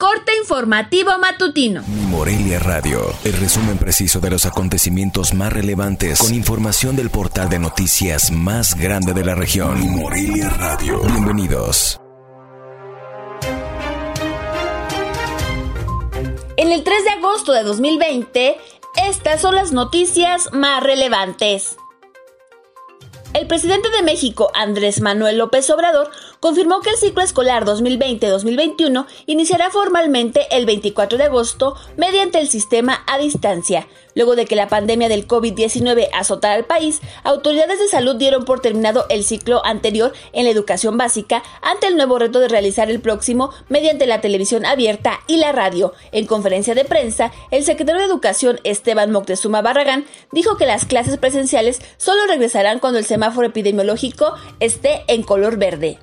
Corte informativo matutino. Morelia Radio, el resumen preciso de los acontecimientos más relevantes con información del portal de noticias más grande de la región. Morelia Radio. Bienvenidos. En el 3 de agosto de 2020, estas son las noticias más relevantes. El presidente de México, Andrés Manuel López Obrador, confirmó que el ciclo escolar 2020-2021 iniciará formalmente el 24 de agosto mediante el sistema a distancia. Luego de que la pandemia del COVID-19 azotara al país, autoridades de salud dieron por terminado el ciclo anterior en la educación básica ante el nuevo reto de realizar el próximo mediante la televisión abierta y la radio. En conferencia de prensa, el secretario de Educación Esteban Moctezuma Barragán dijo que las clases presenciales solo regresarán cuando el semáforo epidemiológico esté en color verde.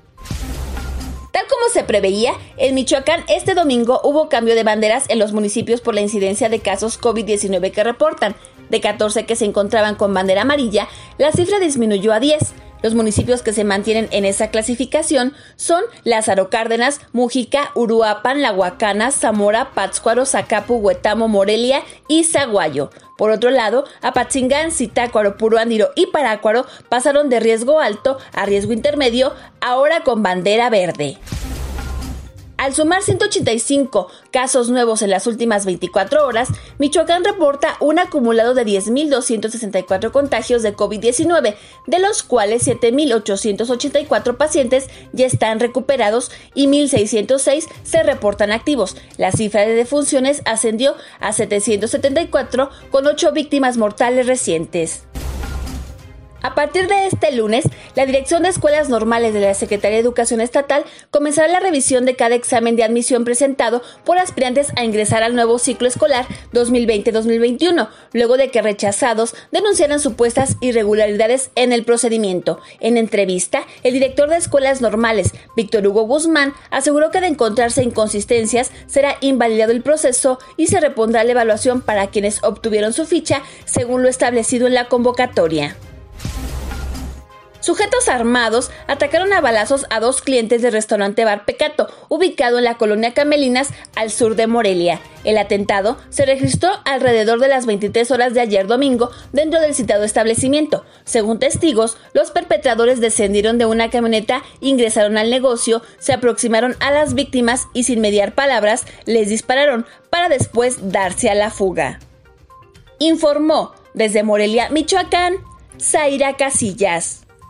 Como se preveía, en Michoacán este domingo hubo cambio de banderas en los municipios por la incidencia de casos COVID-19 que reportan. De 14 que se encontraban con bandera amarilla, la cifra disminuyó a 10. Los municipios que se mantienen en esa clasificación son Lázaro Cárdenas, Mujica, Uruapan, La Huacana, Zamora, Pátzcuaro, Zacapu, Huetamo, Morelia y Zaguayo. Por otro lado, Apatzingán, Zitácuaro, Puruándiro y Parácuaro pasaron de riesgo alto a riesgo intermedio, ahora con bandera verde. Al sumar 185 casos nuevos en las últimas 24 horas, Michoacán reporta un acumulado de 10.264 contagios de COVID-19, de los cuales 7.884 pacientes ya están recuperados y 1.606 se reportan activos. La cifra de defunciones ascendió a 774 con 8 víctimas mortales recientes. A partir de este lunes, la Dirección de Escuelas Normales de la Secretaría de Educación Estatal comenzará la revisión de cada examen de admisión presentado por aspirantes a ingresar al nuevo ciclo escolar 2020-2021, luego de que rechazados denunciaran supuestas irregularidades en el procedimiento. En entrevista, el director de Escuelas Normales, Víctor Hugo Guzmán, aseguró que de encontrarse inconsistencias será invalidado el proceso y se repondrá la evaluación para quienes obtuvieron su ficha según lo establecido en la convocatoria. Sujetos armados atacaron a balazos a dos clientes del restaurante Bar Pecato, ubicado en la colonia Camelinas, al sur de Morelia. El atentado se registró alrededor de las 23 horas de ayer domingo dentro del citado establecimiento. Según testigos, los perpetradores descendieron de una camioneta, ingresaron al negocio, se aproximaron a las víctimas y sin mediar palabras les dispararon para después darse a la fuga. Informó desde Morelia, Michoacán, Zaira Casillas.